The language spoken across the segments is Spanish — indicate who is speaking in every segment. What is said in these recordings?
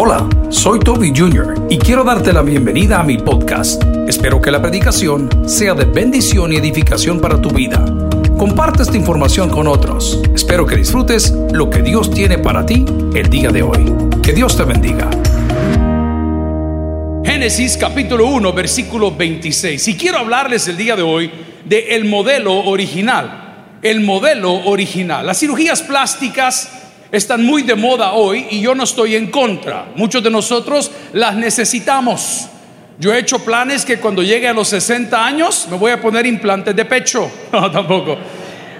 Speaker 1: Hola, soy Toby Jr. y quiero darte la bienvenida a mi podcast. Espero que la predicación sea de bendición y edificación para tu vida. Comparte esta información con otros. Espero que disfrutes lo que Dios tiene para ti el día de hoy. Que Dios te bendiga.
Speaker 2: Génesis capítulo 1, versículo 26. Y quiero hablarles el día de hoy de el modelo original. El modelo original. Las cirugías plásticas están muy de moda hoy y yo no estoy en contra. Muchos de nosotros las necesitamos. Yo he hecho planes que cuando llegue a los 60 años me voy a poner implantes de pecho. No, tampoco.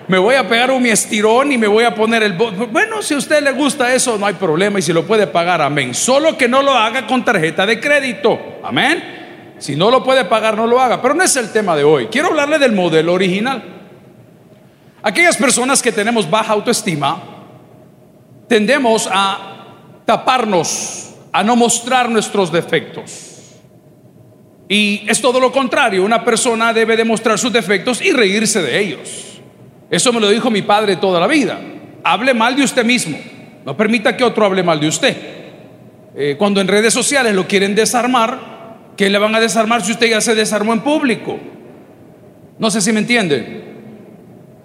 Speaker 2: Me voy a pegar un estirón y me voy a poner el... Bueno, si a usted le gusta eso, no hay problema y si lo puede pagar, amén. Solo que no lo haga con tarjeta de crédito. Amén. Si no lo puede pagar, no lo haga. Pero no es el tema de hoy. Quiero hablarle del modelo original. Aquellas personas que tenemos baja autoestima, tendemos a taparnos, a no mostrar nuestros defectos. Y es todo lo contrario, una persona debe demostrar sus defectos y reírse de ellos. Eso me lo dijo mi padre toda la vida. Hable mal de usted mismo, no permita que otro hable mal de usted. Eh, cuando en redes sociales lo quieren desarmar, ¿qué le van a desarmar si usted ya se desarmó en público? No sé si me entienden.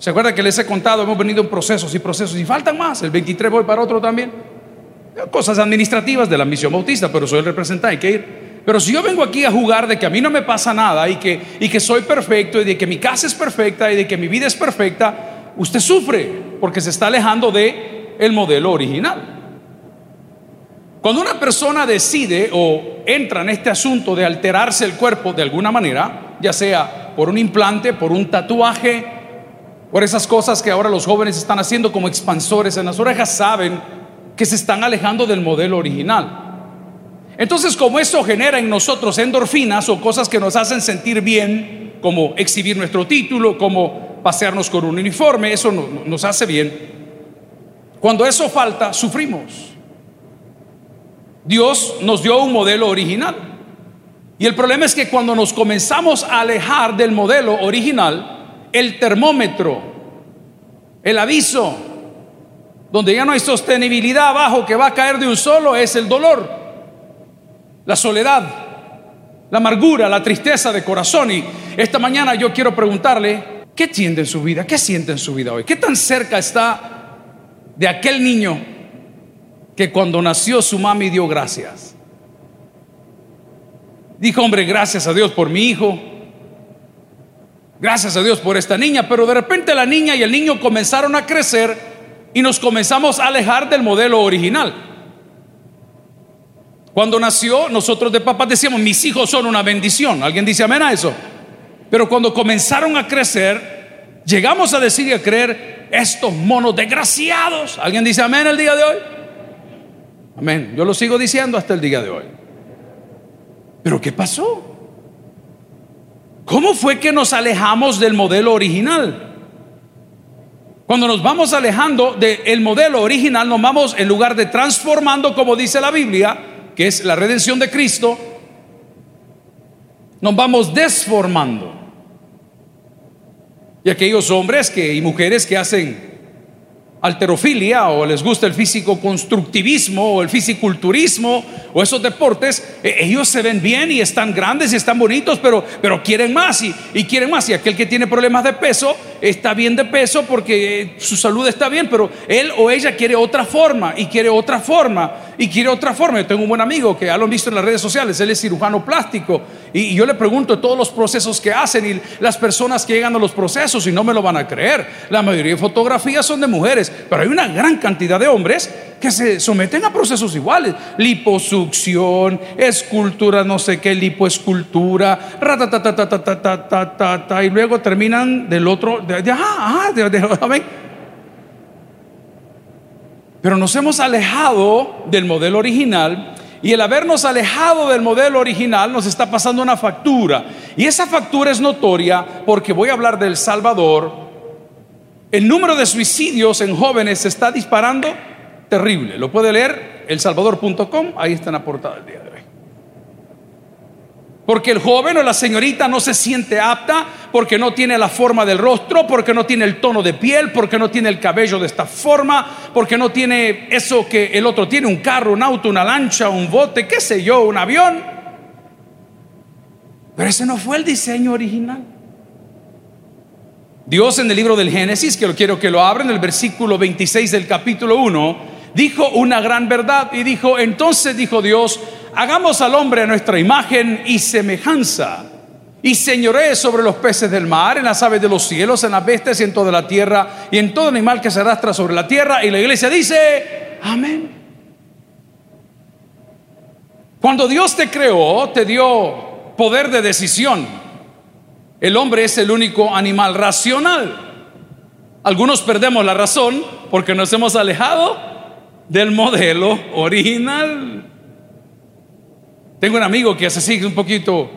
Speaker 2: ¿Se acuerda que les he contado? Hemos venido en procesos y procesos y faltan más. El 23 voy para otro también. Cosas administrativas de la misión bautista, pero soy el representante, hay que ir. Pero si yo vengo aquí a jugar de que a mí no me pasa nada y que, y que soy perfecto y de que mi casa es perfecta y de que mi vida es perfecta, usted sufre porque se está alejando de el modelo original. Cuando una persona decide o entra en este asunto de alterarse el cuerpo de alguna manera, ya sea por un implante, por un tatuaje, por esas cosas que ahora los jóvenes están haciendo como expansores en las orejas, saben que se están alejando del modelo original. Entonces, como esto genera en nosotros endorfinas o cosas que nos hacen sentir bien, como exhibir nuestro título, como pasearnos con un uniforme, eso nos hace bien. Cuando eso falta, sufrimos. Dios nos dio un modelo original. Y el problema es que cuando nos comenzamos a alejar del modelo original, el termómetro, el aviso, donde ya no hay sostenibilidad abajo que va a caer de un solo, es el dolor, la soledad, la amargura, la tristeza de corazón. Y esta mañana yo quiero preguntarle, ¿qué siente en su vida? ¿Qué siente en su vida hoy? ¿Qué tan cerca está de aquel niño que cuando nació su mami dio gracias? Dijo, hombre, gracias a Dios por mi hijo, Gracias a Dios por esta niña, pero de repente la niña y el niño comenzaron a crecer y nos comenzamos a alejar del modelo original. Cuando nació, nosotros de papás decíamos, mis hijos son una bendición. ¿Alguien dice amén a eso? Pero cuando comenzaron a crecer, llegamos a decir y a creer, estos monos desgraciados. ¿Alguien dice amén el día de hoy? Amén. Yo lo sigo diciendo hasta el día de hoy. Pero ¿qué pasó? ¿Cómo fue que nos alejamos del modelo original? Cuando nos vamos alejando del modelo original, nos vamos en lugar de transformando, como dice la Biblia, que es la redención de Cristo, nos vamos desformando. Y aquellos hombres que, y mujeres que hacen alterofilia o les gusta el físico constructivismo o el fisiculturismo o esos deportes, e, ellos se ven bien y están grandes y están bonitos, pero, pero quieren más y, y, quieren más. Y aquel que tiene problemas de peso está bien de peso porque su salud está bien, pero él o ella quiere otra forma y quiere otra forma y quiere otra forma. Yo tengo un buen amigo que ya lo han visto en las redes sociales, él es cirujano plástico y, yo le pregunto todos los procesos que hacen y las personas que llegan a los procesos y no me lo van a creer. La mayoría de fotografías son de mujeres, pero hay una gran cantidad de hombres que se someten a procesos iguales. Liposucción, escultura, no sé qué, lipoescultura, y luego terminan del otro, pero nos hemos alejado del modelo original y el habernos alejado del modelo original nos está pasando una factura. Y esa factura es notoria porque voy a hablar del Salvador. El número de suicidios en jóvenes se está disparando terrible. Lo puede leer elsalvador.com, ahí está en la portada del día de hoy. Porque el joven o la señorita no se siente apta, porque no tiene la forma del rostro, porque no tiene el tono de piel, porque no tiene el cabello de esta forma, porque no tiene eso que el otro tiene, un carro, un auto, una lancha, un bote, qué sé yo, un avión. Pero ese no fue el diseño original. Dios en el libro del Génesis, que lo quiero que lo abra en el versículo 26 del capítulo 1, dijo una gran verdad y dijo, entonces dijo Dios, hagamos al hombre a nuestra imagen y semejanza, y señoree sobre los peces del mar, en las aves de los cielos, en las bestias y en toda la tierra, y en todo animal que se arrastra sobre la tierra. Y la iglesia dice, amén. Cuando Dios te creó, te dio poder de decisión. El hombre es el único animal racional. Algunos perdemos la razón porque nos hemos alejado del modelo original. Tengo un amigo que hace así un poquito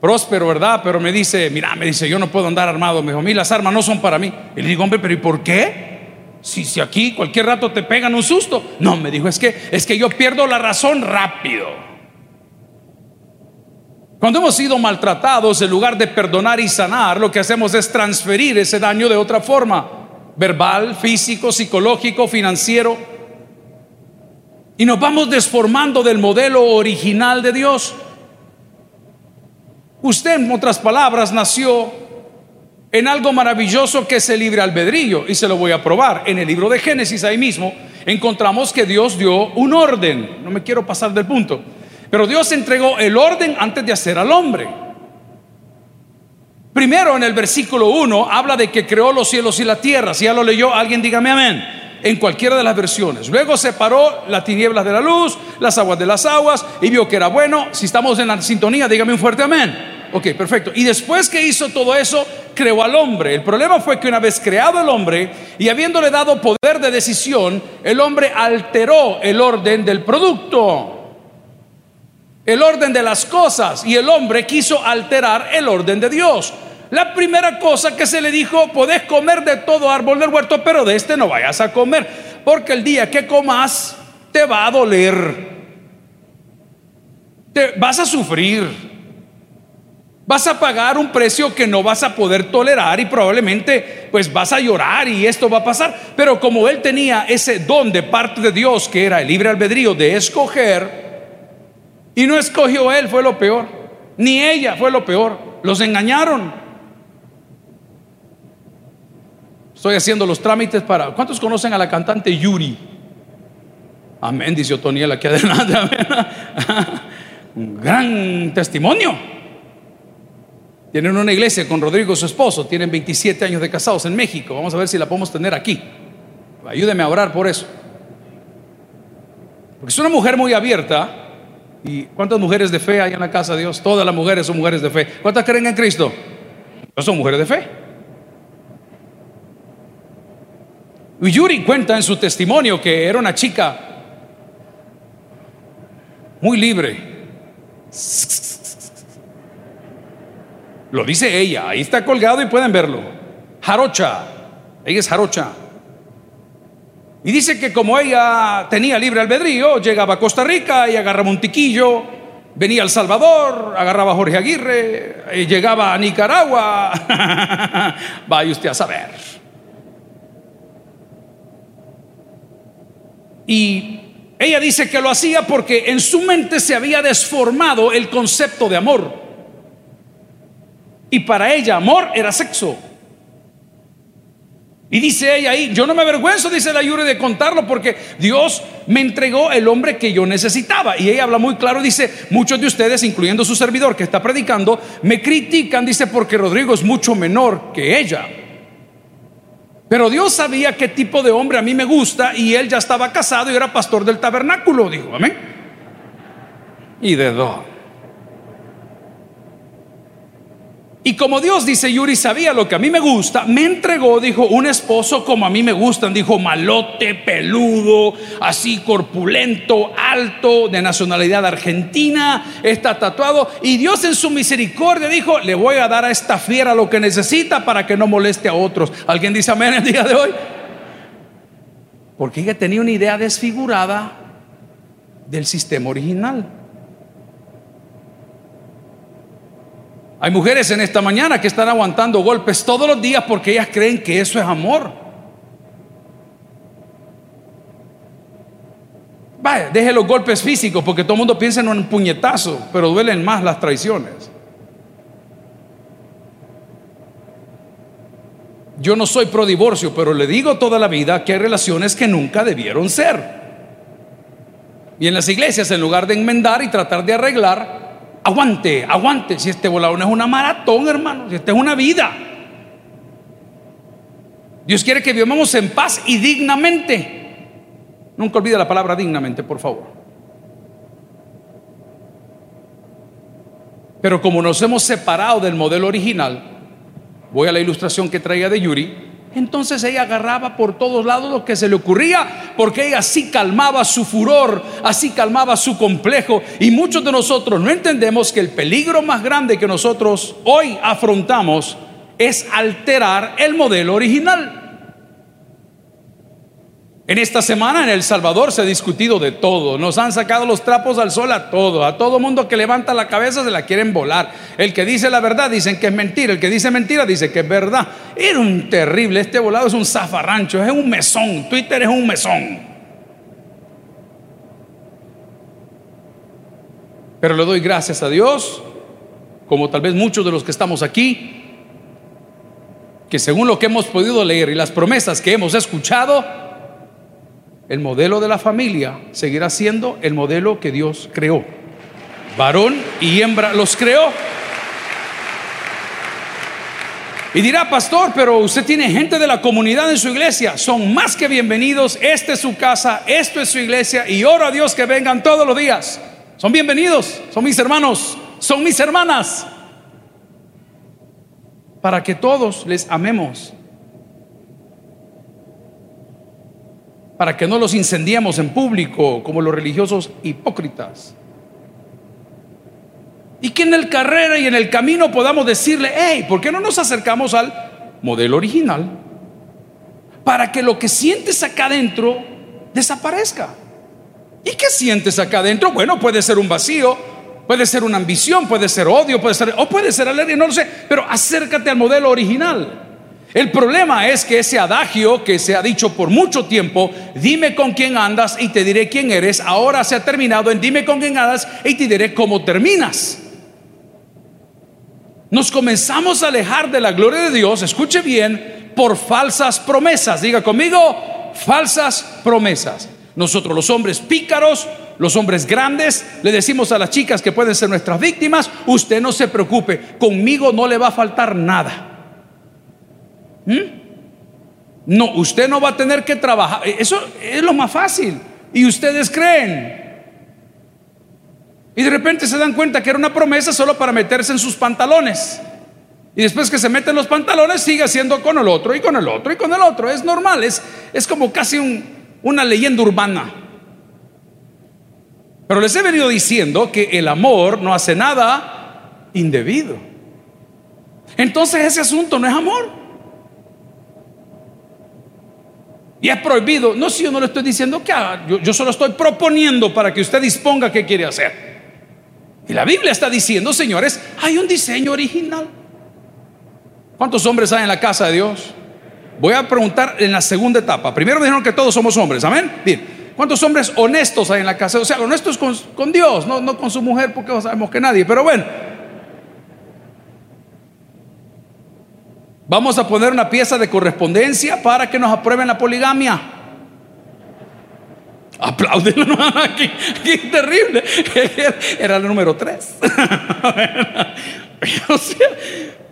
Speaker 2: próspero, ¿verdad? Pero me dice, mira, me dice, yo no puedo andar armado. Me dijo, a mí las armas no son para mí. Y le digo, hombre, pero ¿y por qué? Si, si aquí cualquier rato te pegan un susto. No, me dijo, es que, es que yo pierdo la razón rápido. Cuando hemos sido maltratados, en lugar de perdonar y sanar, lo que hacemos es transferir ese daño de otra forma, verbal, físico, psicológico, financiero y nos vamos desformando del modelo original de Dios. Usted, en otras palabras, nació en algo maravilloso que es el libre albedrío y se lo voy a probar. En el libro de Génesis, ahí mismo, encontramos que Dios dio un orden. No me quiero pasar del punto. Pero Dios entregó el orden antes de hacer al hombre. Primero en el versículo 1 habla de que creó los cielos y la tierra. Si ya lo leyó, alguien dígame amén en cualquiera de las versiones. Luego separó las tinieblas de la luz, las aguas de las aguas y vio que era bueno. Si estamos en la sintonía, dígame un fuerte amén. Ok, perfecto. Y después que hizo todo eso, creó al hombre. El problema fue que una vez creado el hombre y habiéndole dado poder de decisión, el hombre alteró el orden del producto. El orden de las cosas y el hombre quiso alterar el orden de Dios. La primera cosa que se le dijo, podés comer de todo árbol del huerto, pero de este no vayas a comer, porque el día que comas te va a doler. Te vas a sufrir. Vas a pagar un precio que no vas a poder tolerar y probablemente pues vas a llorar y esto va a pasar. Pero como él tenía ese don de parte de Dios que era el libre albedrío de escoger y no escogió él, fue lo peor. Ni ella fue lo peor. Los engañaron. Estoy haciendo los trámites para... ¿Cuántos conocen a la cantante Yuri? Amén, dice Otoniel aquí adelante. Un gran testimonio. Tienen una iglesia con Rodrigo, su esposo. Tienen 27 años de casados en México. Vamos a ver si la podemos tener aquí. Ayúdeme a orar por eso. Porque es una mujer muy abierta. ¿Y cuántas mujeres de fe hay en la casa de Dios? Todas las mujeres son mujeres de fe. ¿Cuántas creen en Cristo? No son mujeres de fe. Yuri cuenta en su testimonio que era una chica muy libre. Lo dice ella, ahí está colgado y pueden verlo. Jarocha, ella es jarocha. Y dice que como ella tenía libre albedrío, llegaba a Costa Rica y agarraba un tiquillo, venía al Salvador, agarraba a Jorge Aguirre, y llegaba a Nicaragua. Vaya usted a saber. Y ella dice que lo hacía porque en su mente se había desformado el concepto de amor. Y para ella amor era sexo. Y dice ella ahí, yo no me avergüenzo, dice la Yuri, de contarlo porque Dios me entregó el hombre que yo necesitaba. Y ella habla muy claro, dice, muchos de ustedes, incluyendo su servidor que está predicando, me critican, dice, porque Rodrigo es mucho menor que ella. Pero Dios sabía qué tipo de hombre a mí me gusta y él ya estaba casado y era pastor del tabernáculo, dijo, amén. Y de dos. Y como Dios dice, Yuri sabía lo que a mí me gusta, me entregó, dijo, un esposo como a mí me gustan, dijo, malote, peludo, así corpulento, alto, de nacionalidad argentina, está tatuado. Y Dios en su misericordia dijo, le voy a dar a esta fiera lo que necesita para que no moleste a otros. ¿Alguien dice amén el día de hoy? Porque ella tenía una idea desfigurada del sistema original. Hay mujeres en esta mañana que están aguantando golpes todos los días porque ellas creen que eso es amor. Vaya, deje los golpes físicos porque todo el mundo piensa en un puñetazo, pero duelen más las traiciones. Yo no soy pro divorcio, pero le digo toda la vida que hay relaciones que nunca debieron ser. Y en las iglesias, en lugar de enmendar y tratar de arreglar, aguante, aguante. Si este volador no es una maratón, hermano, si esta es una vida. Dios quiere que vivamos en paz y dignamente. Nunca olvide la palabra dignamente, por favor. Pero como nos hemos separado del modelo original, voy a la ilustración que traía de Yuri, entonces ella agarraba por todos lados lo que se le ocurría, porque ella así calmaba su furor, así calmaba su complejo. Y muchos de nosotros no entendemos que el peligro más grande que nosotros hoy afrontamos es alterar el modelo original. En esta semana en El Salvador se ha discutido de todo. Nos han sacado los trapos al sol a todo. A todo mundo que levanta la cabeza se la quieren volar. El que dice la verdad dicen que es mentira. El que dice mentira dice que es verdad. Era un terrible. Este volado es un zafarrancho. Es un mesón. Twitter es un mesón. Pero le doy gracias a Dios, como tal vez muchos de los que estamos aquí, que según lo que hemos podido leer y las promesas que hemos escuchado, el modelo de la familia seguirá siendo el modelo que Dios creó. Varón y hembra los creó. Y dirá, pastor, pero usted tiene gente de la comunidad en su iglesia. Son más que bienvenidos. Esta es su casa, esto es su iglesia. Y oro a Dios que vengan todos los días. Son bienvenidos, son mis hermanos, son mis hermanas. Para que todos les amemos para que no los incendiemos en público como los religiosos hipócritas. Y que en el carrera y en el camino podamos decirle, hey, ¿por qué no nos acercamos al modelo original? Para que lo que sientes acá adentro desaparezca. ¿Y qué sientes acá adentro? Bueno, puede ser un vacío, puede ser una ambición, puede ser odio, puede ser, o puede ser alegría, no lo sé, pero acércate al modelo original. El problema es que ese adagio que se ha dicho por mucho tiempo, dime con quién andas y te diré quién eres, ahora se ha terminado en dime con quién andas y te diré cómo terminas. Nos comenzamos a alejar de la gloria de Dios, escuche bien, por falsas promesas. Diga conmigo, falsas promesas. Nosotros los hombres pícaros, los hombres grandes, le decimos a las chicas que pueden ser nuestras víctimas, usted no se preocupe, conmigo no le va a faltar nada. ¿Mm? No, usted no va a tener que trabajar. E, eso es lo más fácil. Y ustedes creen. Y de repente se dan cuenta que era una promesa solo para meterse en sus pantalones. Y después que se meten los pantalones, sigue haciendo con el otro y con el otro y con el otro. Es normal, es, es como casi una leyenda urbana. Pero les he venido diciendo que el amor no hace nada indebido. Entonces ese asunto no es amor. Y es prohibido. No, si yo no le estoy diciendo que haga, yo, solo estoy proponiendo para que usted disponga qué quiere hacer. Y la Biblia está diciendo, señores, hay un diseño original. ¿Cuántos hombres hay en la casa de Dios? Voy a preguntar en la segunda etapa. Primero dijeron que todos somos hombres, amén. ¿Cuántos hombres honestos hay en la casa? O sea, honestos con, con Dios, no, no con su mujer, porque sabemos que nadie. Pero bueno, Vamos a poner una pieza de correspondencia para que nos aprueben la poligamia. Apláudenlo, qué, qué terrible. Era el número tres.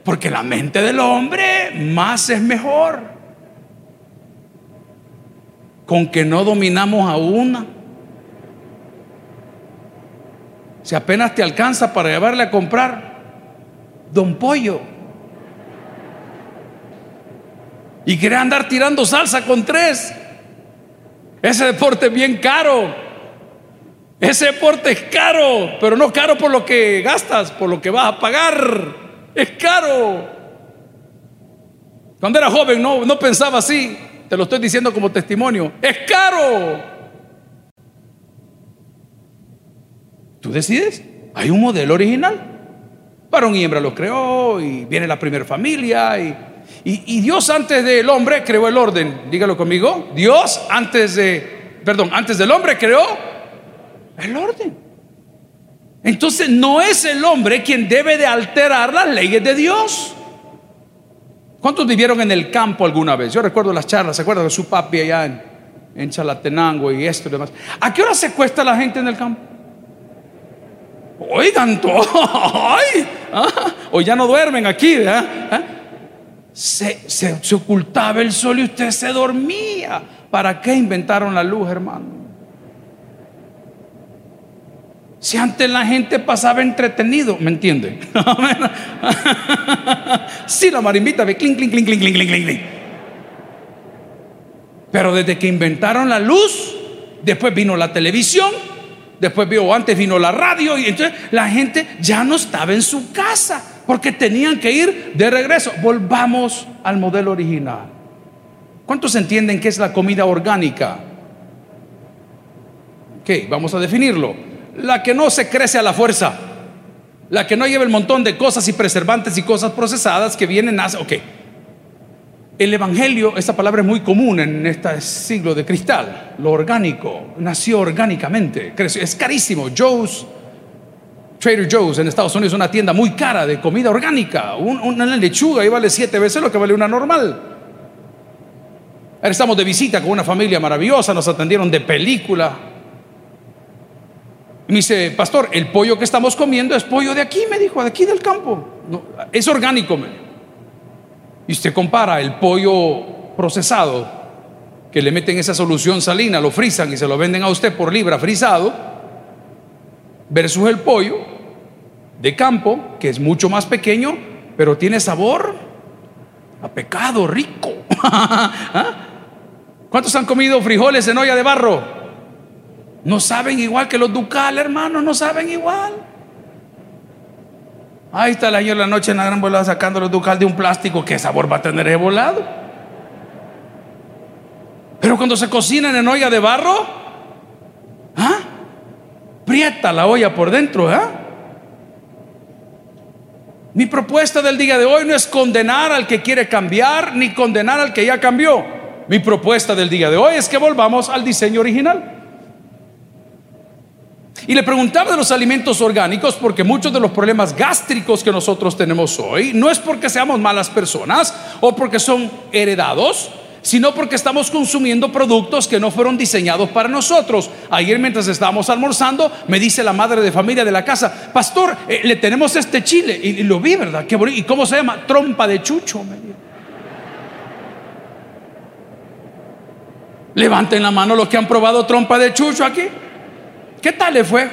Speaker 2: porque la mente del hombre más es mejor. Con que no dominamos a una. Si apenas te alcanza para llevarle a comprar don pollo y quiere andar tirando salsa con tres. Ese deporte es bien caro. Ese deporte es caro, pero no caro por lo que gastas, por lo que vas a pagar. Es caro. Cuando era joven no, no pensaba así. Te lo estoy diciendo como testimonio. Es caro. Tú decides. Hay un modelo original. Varón y hembra lo creó y viene la primera familia y, y, Dios antes del hombre creó el orden. Dígalo conmigo. Dios antes de, perdón, antes del hombre creó el orden. Entonces no es el hombre quien debe de alterar las leyes de Dios. ¿Cuántos vivieron en el campo alguna vez? Yo recuerdo las charlas, ¿se acuerdan de su papi allá en, en Chalatenango y esto y demás? ¿A qué hora se cuesta la gente en el campo? Oigan, ay, ah, o ya no duermen aquí, ¿verdad? Se, se ocultaba el sol y usted se dormía. ¿Para qué inventaron la luz, hermano? Si antes la gente pasaba entretenido, ¿me entiende? sí, la marimbita ve clink, clink, clink, clink, clink, clink, clink. Pero desde que inventaron la luz, después vino la televisión, después vio, antes vino la radio, y entonces la gente ya no estaba en su casa, porque tenían que ir de regreso. Volvamos al modelo original. ¿Cuántos entienden qué es la comida orgánica? Ok, vamos a definirlo la que no se crece a la fuerza, la que no lleva el montón de cosas y preservantes y cosas procesadas que vienen a... Ok, el Evangelio, esta palabra es muy común en este siglo de cristal, lo orgánico, nació orgánicamente, creció, es carísimo. Joe's, Trader Joe's en Estados Unidos una tienda muy cara de comida orgánica, una lechuga y vale siete veces lo que vale una normal. Ahora estamos de visita con una familia maravillosa, nos atendieron de película, me dice, pastor, el pollo que estamos comiendo es pollo de aquí, me dijo, de aquí del campo. es orgánico. Y usted compara el pollo procesado, que le meten esa solución salina, lo frisan y se lo venden a usted por libra frisado, versus el pollo de campo, que es mucho más pequeño, pero tiene sabor a pecado rico. ¿Ah? ¿Cuántos han comido frijoles en olla de barro? No saben igual que los ducales, hermano, no saben igual. Ahí está la señora la noche en la gran volada sacando los ducales de un plástico. ¿Qué sabor va a tener ese volado? Pero cuando se cocinan en olla de barro, ¿ah? Prieta la olla por dentro, ¿ah? Mi propuesta del día de hoy no es condenar al que quiere cambiar ni condenar al que ya cambió. Mi propuesta del día de hoy es que volvamos al diseño original. Y le preguntaba de los alimentos orgánicos porque muchos de los problemas gástricos que nosotros tenemos hoy no es porque seamos malas personas o porque son heredados, sino porque estamos consumiendo productos que no fueron diseñados para nosotros. Ayer mientras estábamos almorzando, me dice la madre de familia de la casa, pastor, eh, le tenemos este chile. Y, lo vi, ¿verdad? Qué ¿Y cómo se llama? Trompa de chucho. Levanten la mano los que han probado trompa de chucho aquí. ¿Qué tal le fue?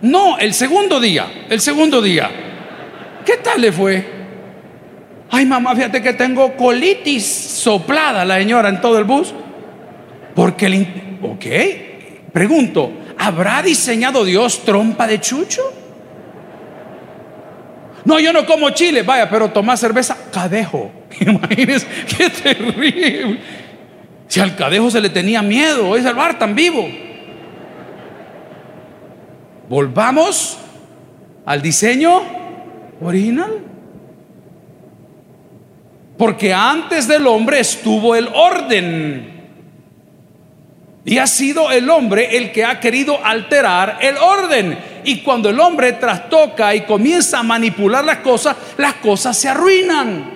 Speaker 2: No, el segundo día, el segundo día. ¿Qué tal le fue? Ay, mamá, fíjate que tengo colitis soplada la señora en todo el bus. Porque el... Ok, pregunto, ¿habrá diseñado Dios trompa de chucho? No, yo no como chile, vaya, pero toma cerveza, cadejo. Imagínense, qué terrible. Si al cadejo se le tenía miedo, es el bar tan vivo. Volvamos al diseño original. Porque antes del hombre estuvo el orden. Y ha sido el hombre el que ha querido alterar el orden. Y cuando el hombre trastoca y comienza a manipular las cosas, las cosas se arruinan.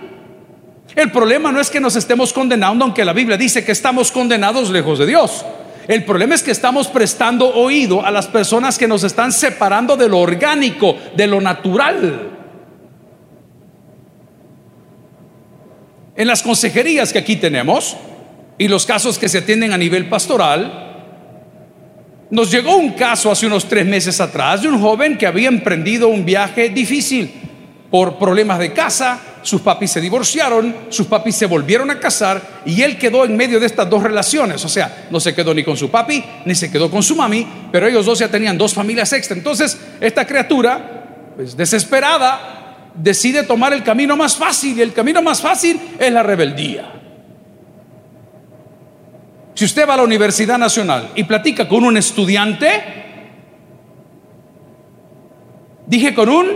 Speaker 2: El problema no es que nos estemos condenando, aunque la Biblia dice que estamos condenados lejos de Dios. El problema es que estamos prestando oído a las personas que nos están separando de lo orgánico, de lo natural. En las consejerías que aquí tenemos y los casos que se atienden a nivel pastoral, nos llegó un caso hace unos tres meses atrás de un joven que había emprendido un viaje difícil por problemas de casa, sus papis se divorciaron, sus papis se volvieron a casar y él quedó en medio de estas dos relaciones. O sea, no se quedó ni con su papi ni se quedó con su mami, pero ellos dos ya tenían dos familias extra. Entonces, esta criatura, pues desesperada, decide tomar el camino más fácil y el camino más fácil es la rebeldía. Si usted va a la Universidad Nacional y platica con un estudiante, Dije con un,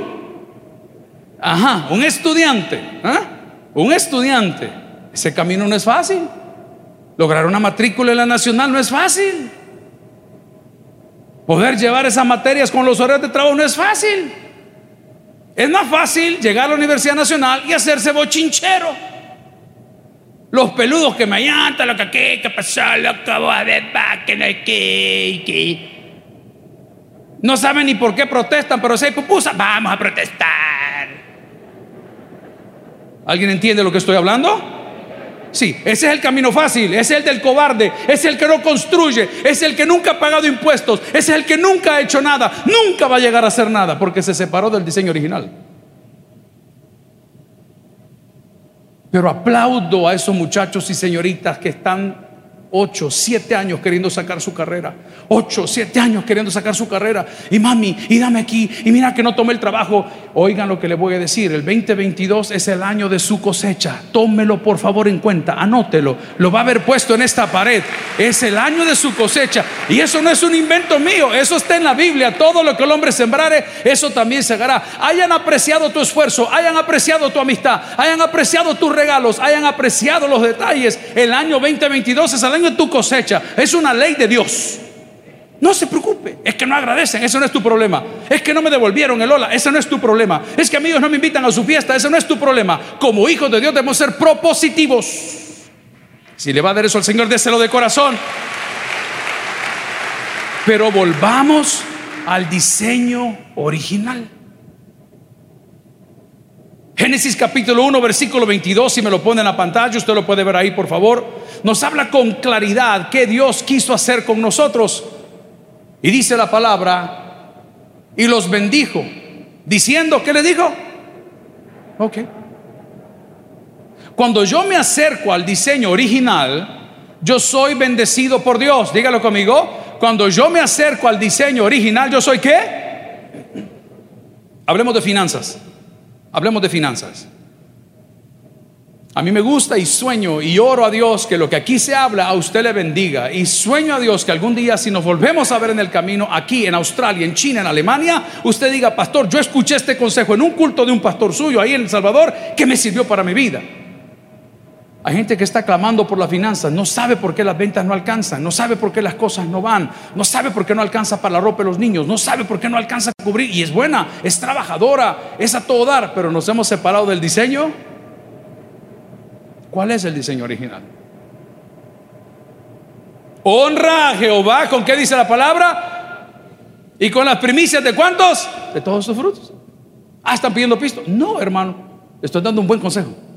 Speaker 2: ajá, un estudiante, ¿ah? un estudiante. Ese camino no es fácil. Lograr una matrícula en la nacional no es fácil. Poder llevar esas materias con los horarios de trabajo no es fácil. Es más fácil llegar a la Universidad Nacional y hacerse bochinchero. Los peludos que me llantan, lo que aquí, que pasó, lo que va que no hay que, No saben ni por qué protestan, pero si hay pupusa, vamos a protestar. ¿Alguien entiende lo que estoy hablando? Sí, ese es el camino fácil, ese es el del cobarde, ese es el que no construye, es el que nunca ha pagado impuestos, ese es el que nunca ha hecho nada, nunca va a llegar a hacer nada porque se separó del diseño original. Pero aplaudo a esos muchachos y señoritas que están 8, 7 años queriendo sacar su carrera. 8, 7 años queriendo sacar su carrera. Y mami, y dame aquí. Y mira que no tomé el trabajo. Oigan lo que le voy a decir. El 2022 es el año de su cosecha. Tómelo por favor en cuenta. Anótelo. Lo va a haber puesto en esta pared. Es el año de su cosecha. Y eso no es un invento mío. Eso está en la Biblia. Todo lo que el hombre sembrare, eso también se hará. Hayan apreciado tu esfuerzo. Hayan apreciado tu amistad. Hayan apreciado tus regalos. Hayan apreciado los detalles. El año 2022 es el año de tu cosecha. Es una ley de Dios. No se preocupe, es que no agradecen, eso no es tu problema. Es que no me devolvieron el hola, ese no es tu problema. Es que amigos no me invitan a su fiesta, ese no es tu problema. Como hijos de Dios debemos ser propositivos. Si le va a dar eso al Señor, déselo de corazón. Pero volvamos al diseño original. Génesis capítulo 1, versículo 22, si me lo pone en la pantalla, usted lo puede ver ahí, por favor. Nos habla con claridad qué Dios quiso hacer con nosotros. Y dice la palabra, y los bendijo, diciendo, ¿qué le dijo? Ok. Cuando yo me acerco al diseño original, yo soy bendecido por Dios. Dígalo conmigo. Cuando yo me acerco al diseño original, yo soy qué? Hablemos de finanzas. Hablemos de finanzas. A mí me gusta y sueño y oro a Dios que lo que aquí se habla a usted le bendiga. Y sueño a Dios que algún día si nos volvemos a ver en el camino, aquí en Australia, en China, en Alemania, usted diga, pastor, yo escuché este consejo en un culto de un pastor suyo ahí en El Salvador que me sirvió para mi vida. Hay gente que está clamando por las finanzas, no sabe por qué las ventas no alcanzan, no sabe por qué las cosas no van, no sabe por qué no alcanza para la ropa de los niños, no sabe por qué no alcanza a cubrir. Y es buena, es trabajadora, es a todo dar, pero nos hemos separado del diseño. ¿Cuál es el diseño original? Honra a Jehová, ¿con qué dice la palabra? Y con las primicias de cuántos? De todos sus frutos. Ah, están pidiendo pisto. No, hermano, estoy dando un buen consejo.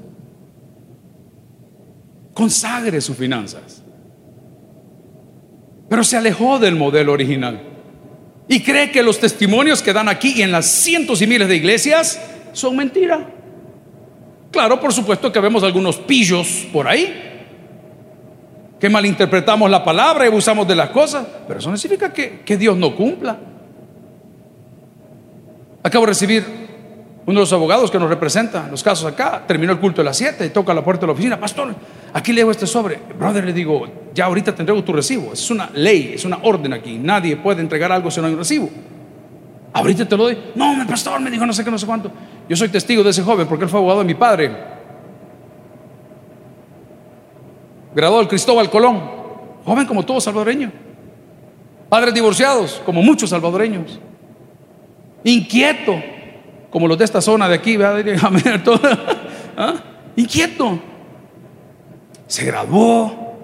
Speaker 2: Consagre sus finanzas. Pero se alejó del modelo original. Y cree que los testimonios que dan aquí y en las cientos y miles de iglesias son mentira. Claro, por supuesto que vemos algunos pillos por ahí que malinterpretamos la palabra y abusamos de las cosas, pero eso no significa que, que Dios no cumpla. Acabo de recibir uno de los abogados que nos representa los casos acá, terminó el culto de las 7 y toca la puerta de la oficina, pastor, aquí leo este sobre. Brother, le digo, ya ahorita te entrego tu recibo. Es una ley, es una orden aquí. Nadie puede entregar algo si no hay un recibo. Ahorita te lo doy. No, mi pastor me dijo no sé qué, no sé cuánto. Yo soy testigo de ese joven porque él fue abogado de mi padre. Graduado del Cristóbal Colón. Joven como todo salvadoreño. Padres divorciados, como muchos salvadoreños. Inquieto como los de esta zona de aquí, ¿Ah? inquieto. Se graduó,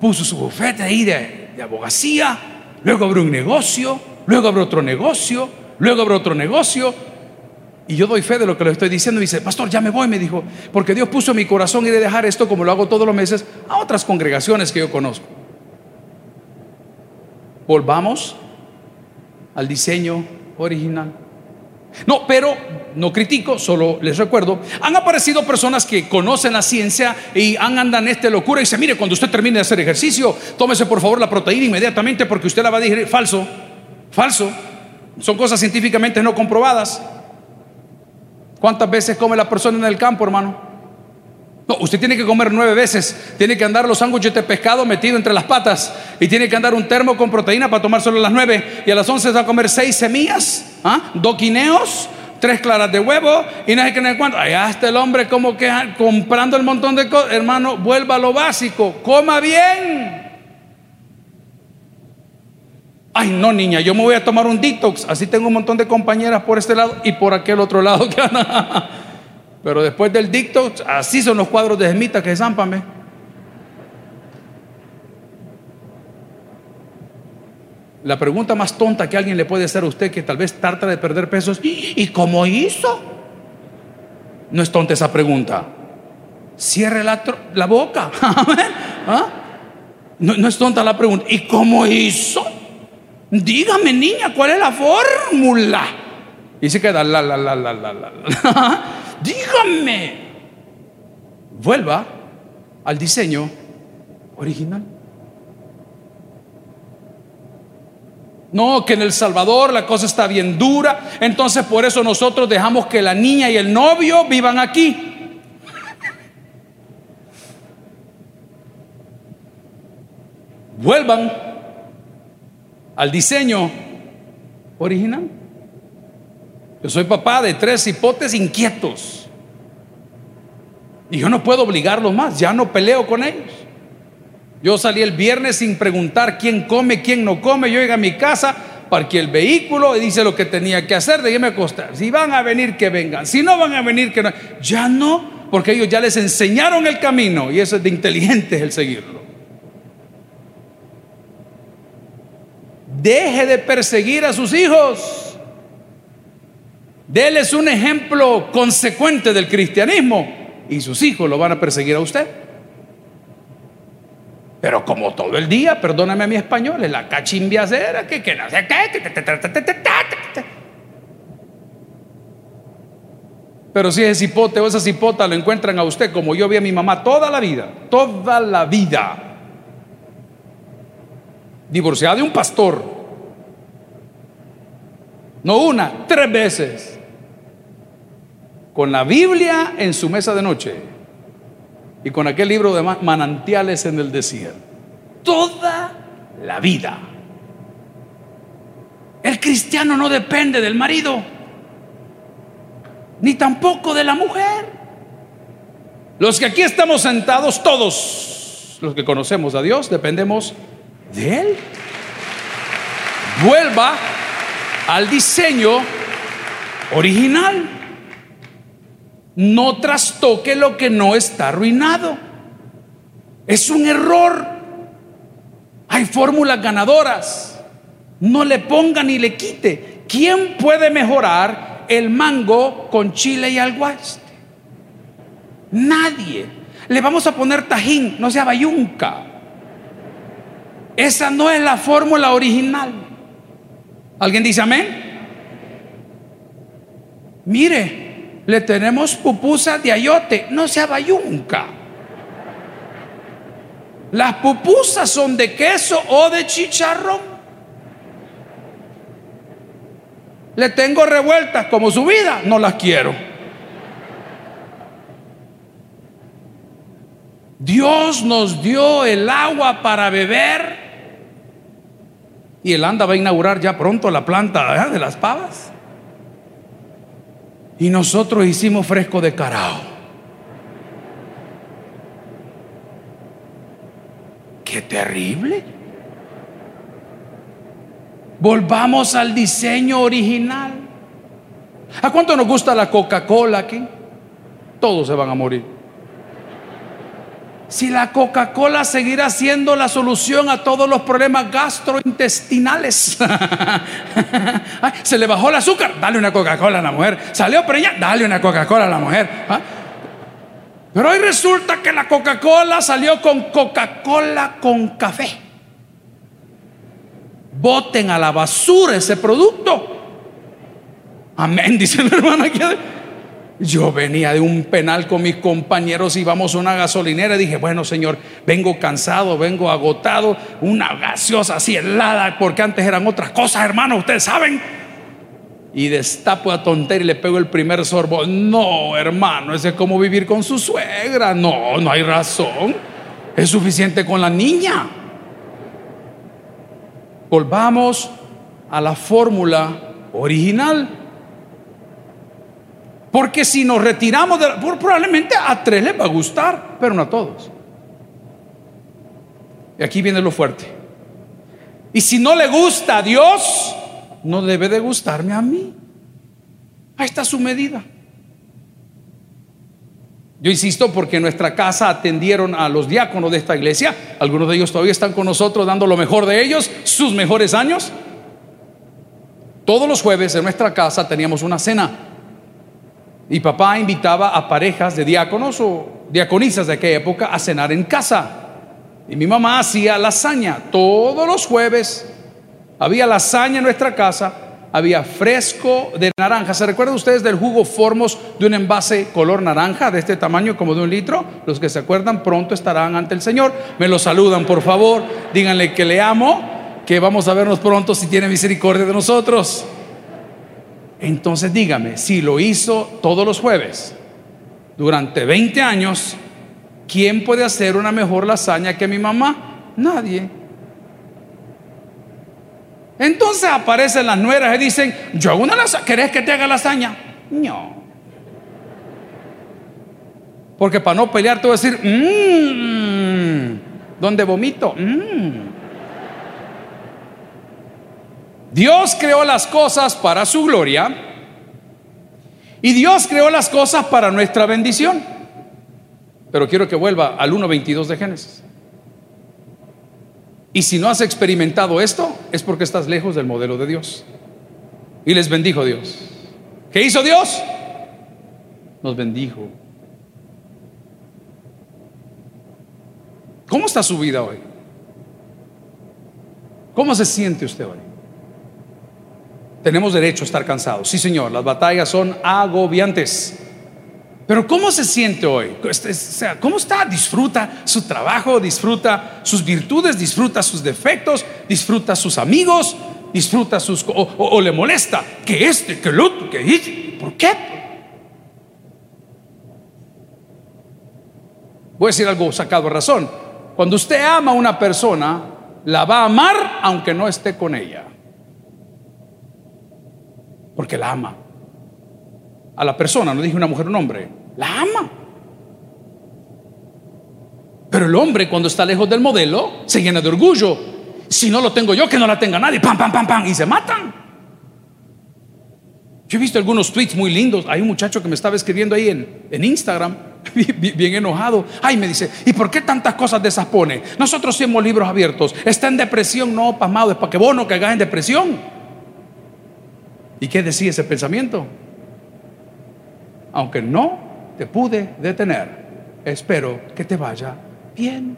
Speaker 2: puso su bufete ahí de, abogacía, luego abrió un negocio, luego abrió otro negocio, luego abrió otro negocio. Y yo doy fe de lo que le estoy diciendo. Y dice, pastor, ya me voy, me dijo, porque Dios puso en mi corazón y de dejar esto como lo hago todos los meses a otras congregaciones que yo conozco. Volvamos al diseño original. No, pero no critico, solo les recuerdo, han aparecido personas que conocen la ciencia y han andan esta locura y dice, mire, cuando usted termine de hacer ejercicio, tómese por favor la proteína inmediatamente porque usted la va a digerir. Falso, falso. Son cosas científicamente no comprobadas. ¿Cuántas veces come la persona en el campo, hermano? No, usted tiene que comer nueve veces. Tiene que andar los sándwiches de pescado metido entre las patas. Y tiene que andar un termo con proteína para tomar solo las nueve. Y a las once va a comer seis semillas ¿ah? dos guineos, tres claras de huevo y no sé qué, no sé cuánto. Allá está el hombre como que comprando el montón de cosas. Hermano, vuelva a lo básico, coma bien. Ay, no, niña, yo me voy a tomar un detox. Así tengo un montón de compañeras por este lado y por aquel otro lado. Pero después del detox, así son los cuadros de Gemita que zampan. La pregunta más tonta que alguien le puede hacer a usted que tal vez trata de perder pesos, ¿y cómo hizo? No es tonta esa pregunta. Cierre la, la boca. ¿Ah? No, no es tonta la pregunta. ¿Y cómo hizo? Dígame, niña, ¿cuál es la fórmula? Y se queda la, la, la, la, la, la. Dígame. Vuelva al diseño original. No, que en El Salvador la cosa está bien dura, entonces por eso nosotros dejamos que la niña y el novio vivan aquí. Vuelvan al diseño original. Yo soy papá de tres hipotes inquietos. Y yo no puedo obligarlos más, ya no peleo con ellos. Yo salí el viernes sin preguntar quién come, quién no come. Yo llegué a mi casa, parqué el vehículo y dice lo que tenía que hacer, déjeme acostar. Si van a venir, que vengan. Si no van a venir, que no. Ya no, porque ellos ya les enseñaron el camino y eso es de inteligentes el seguirlo. Deje de perseguir a sus hijos. Déles un ejemplo consecuente del cristianismo y sus hijos lo van a perseguir a usted. Pero como todo el día, perdóname mi español, es la cachimbiacera, que, que no sé qué. Pero si ese cipote o esa cipota lo encuentran a usted como yo vi a mi mamá toda la vida, toda la vida divorciada de un pastor. No una, tres veces. Con la Biblia en su mesa de noche y con aquel libro de manantiales en el desierto. Toda la vida. El cristiano no depende del marido, ni tampoco de la mujer. Los que aquí estamos sentados, todos los que conocemos a Dios, dependemos de Él. Vuelva al diseño original. No trastoque lo que no está arruinado. Es un error. Hay fórmulas ganadoras. No le ponga ni le quite. ¿Quién puede mejorar el mango con chile y alguaste? Nadie. Le vamos a poner tajín, no sea bayunca. Esa no es la fórmula original. ¿Alguien dice amén? Mire, le tenemos pupusas de ayote, no se bayunca. Las pupusas son de queso o de chicharrón. Le tengo revueltas como su vida, no las quiero. Dios nos dio el agua para beber y el ANDA va a inaugurar ya pronto la planta de las pavas. Y nosotros hicimos fresco de carao. Qué terrible. Volvamos al diseño original. ¿A cuánto nos gusta la Coca-Cola aquí? Todos se van a morir si la Coca-Cola seguirá siendo la solución a todos los problemas gastrointestinales. se le bajó el azúcar, dale una Coca-Cola a la mujer. Salió preñada, dale una Coca-Cola a la mujer. ¿ah? Pero hoy resulta que la Coca-Cola salió con Coca-Cola con café. Boten a la basura ese producto. Amén, dice la hermana. Yo venía de un penal con mis compañeros, íbamos a una gasolinera y dije, bueno Señor, vengo cansado, vengo agotado, una gaseosa así helada, porque antes eran otras cosas, hermano, ustedes saben. Y destapo a tontería y le pego el primer sorbo. No, hermano, ese es como vivir con su suegra. No, no hay razón. Es suficiente con la niña. Volvamos a la fórmula original. Porque si nos retiramos de probablemente a tres les va a gustar, pero no a todos. Y aquí viene lo fuerte. Y si no le gusta a Dios, no debe de gustarme a mí. Ahí está su medida. Yo insisto porque en nuestra casa atendieron a los diáconos de esta iglesia. Algunos de ellos todavía están con nosotros dando lo mejor de ellos, sus mejores años. Todos los jueves en nuestra casa teníamos una cena. Y papá invitaba a parejas de diáconos o diaconisas de aquella época a cenar en casa. Y mi mamá hacía lasaña. Todos los jueves había lasaña en nuestra casa había fresco de naranja. ¿Se recuerdan ustedes del jugo Formos de un envase color naranja de este tamaño como de un litro? Los que se acuerdan pronto estarán ante el Señor. Me lo saludan, por favor. Díganle que le amo, que vamos a vernos pronto si tiene misericordia de nosotros. Entonces dígame, si lo hizo todos los jueves durante 20 años, ¿quién puede hacer una mejor lasaña que mi mamá? Nadie. Entonces aparecen las nueras y dicen, yo hago una lasaña, ¿querés que te haga lasaña? No. Porque para no pelear te voy a decir, mmm, ¿dónde vomito? Mmm. Dios creó las cosas para su gloria y Dios creó las cosas para nuestra bendición. Pero quiero que vuelva al 1.22 de Génesis. Y si no has experimentado esto, es porque estás lejos del modelo de Dios. Y les bendijo Dios. ¿Qué hizo Dios? Nos bendijo. ¿Cómo está su vida hoy? ¿Cómo se siente usted hoy? Tenemos derecho a estar cansados. Sí, Señor, las batallas son agobiantes. Pero ¿cómo se siente hoy? Este, sea, ¿Cómo está? Disfruta su trabajo, disfruta sus virtudes, disfruta sus defectos, disfruta sus amigos, disfruta sus... O, le molesta que este, que el otro, que... Este, ¿Por qué? Voy a decir algo sacado a razón. Cuando usted ama a una persona, la va a amar aunque no esté con ella. Porque la ama. A la persona, no dije una mujer un hombre la ama. Pero el hombre cuando está lejos del modelo se llena de orgullo. Si no lo tengo yo, que no la tenga nadie. Pam, pam, pam, pam. Y se matan. Yo he visto algunos tweets muy lindos. Hay un muchacho que me estaba escribiendo ahí en, en Instagram, bien, enojado. Ay, me dice, ¿y por qué tantas cosas de esas pone? Nosotros somos libros abiertos. Está en depresión, no, pasmado, es para que vos no caigas en depresión. ¿Y qué decía ese pensamiento? Aunque no te pude detener. Espero que te vaya bien.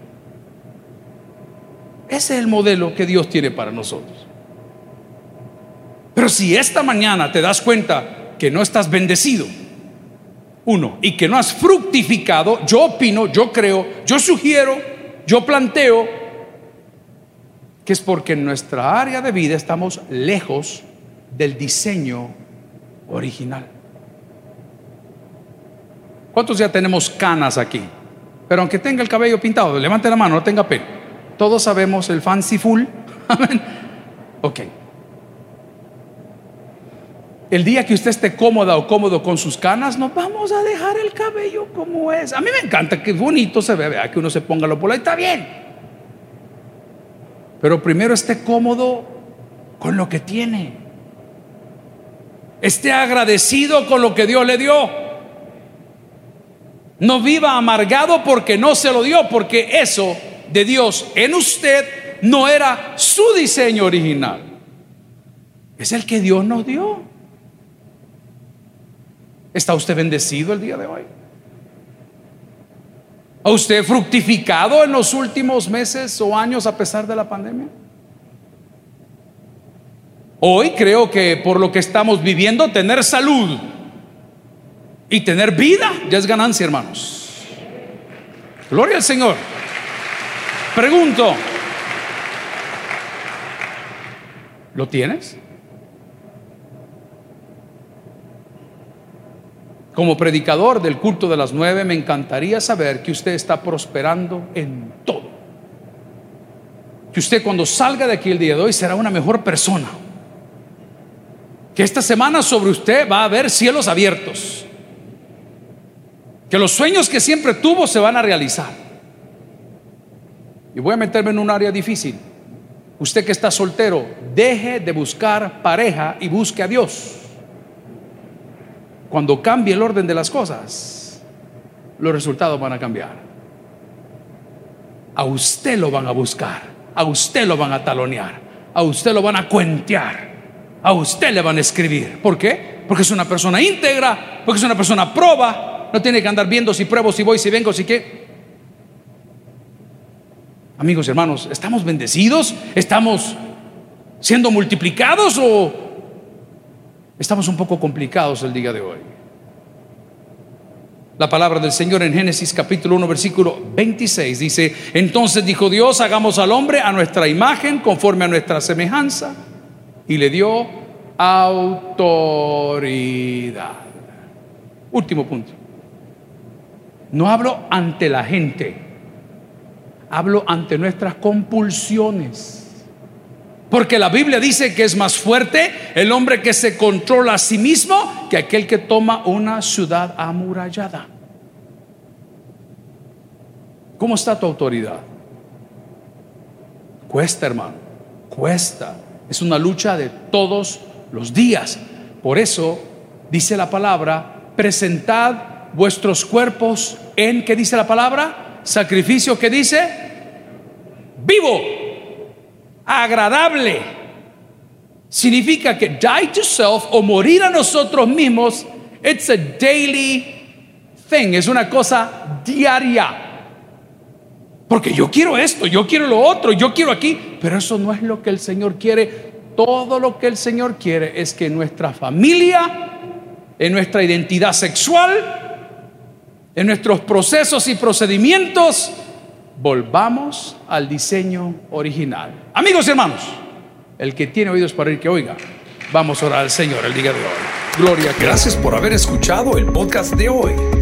Speaker 2: Ese es el modelo que Dios tiene para nosotros. Pero si esta mañana te das cuenta que no estás bendecido, uno, y que no has fructificado, yo opino, yo creo, yo sugiero, yo planteo que es porque en nuestra área de vida estamos lejos del diseño original. ¿Cuántos ya tenemos canas aquí? Pero aunque tenga el cabello pintado, levante la mano, no tenga pena. Todos sabemos el fancy full. Amén. Ok. El día que usted esté cómoda o cómodo con sus canas, nos vamos a dejar el cabello como es. A mí me encanta que bonito se ve, vea que uno se ponga lo por ahí, está bien. Pero primero esté cómodo con lo que tiene. Esté agradecido con lo que Dios le dio. No viva amargado porque no se lo dio, porque eso de Dios en usted no era su diseño original. Es el que Dios nos dio. ¿Está usted bendecido el día de hoy? ¿Ha usted fructificado en los últimos meses o años a pesar de la pandemia? Hoy creo que por lo que estamos viviendo, tener salud y tener vida ya es ganancia, hermanos. Gloria al Señor. Pregunto, ¿lo tienes? Como predicador del culto de las nueve, me encantaría saber que usted está prosperando en todo. Que usted cuando salga de aquí el día de hoy será una mejor persona. Que esta semana sobre usted va a haber cielos abiertos. Que los sueños que siempre tuvo se van a realizar. Y voy a meterme en un área difícil. Usted que está soltero, deje de buscar pareja y busque a Dios. Cuando cambie el orden de las cosas, los resultados van a cambiar. A usted lo van a buscar, a usted lo van a talonear, a usted lo van a cuentear a usted le van a escribir. ¿Por qué? Porque es una persona íntegra, porque es una persona proba, no tiene que andar viendo si pruebo, si voy, si vengo, si qué. Amigos y hermanos, ¿estamos bendecidos? ¿Estamos siendo multiplicados o estamos un poco complicados el día de hoy? La palabra del Señor en Génesis capítulo 1 versículo 26 dice, entonces dijo Dios, hagamos al hombre a nuestra imagen, conforme a nuestra semejanza y le dio autoridad. Último punto. No hablo ante la gente, hablo ante nuestras compulsiones. Porque la Biblia dice que es más fuerte el hombre que se controla a sí mismo que aquel que toma una ciudad amurallada. ¿Cómo está tu autoridad? Cuesta, hermano, cuesta. Es una lucha de todos los días. Por eso dice la palabra, presentad vuestros cuerpos en, ¿qué dice la palabra? Sacrificio, ¿qué dice? Vivo, agradable. Significa que die to self o morir a nosotros mismos, it's a daily thing, es una cosa diaria. Porque yo quiero esto, yo quiero lo otro, yo quiero aquí, pero eso no es lo que el Señor quiere. Todo lo que el Señor quiere es que nuestra familia, en nuestra identidad sexual, en nuestros procesos y procedimientos, volvamos al diseño original. Amigos y hermanos, el que tiene oídos para ir que oiga, vamos a orar al Señor el día de hoy.
Speaker 1: Gloria a Gracias por haber escuchado el podcast de hoy.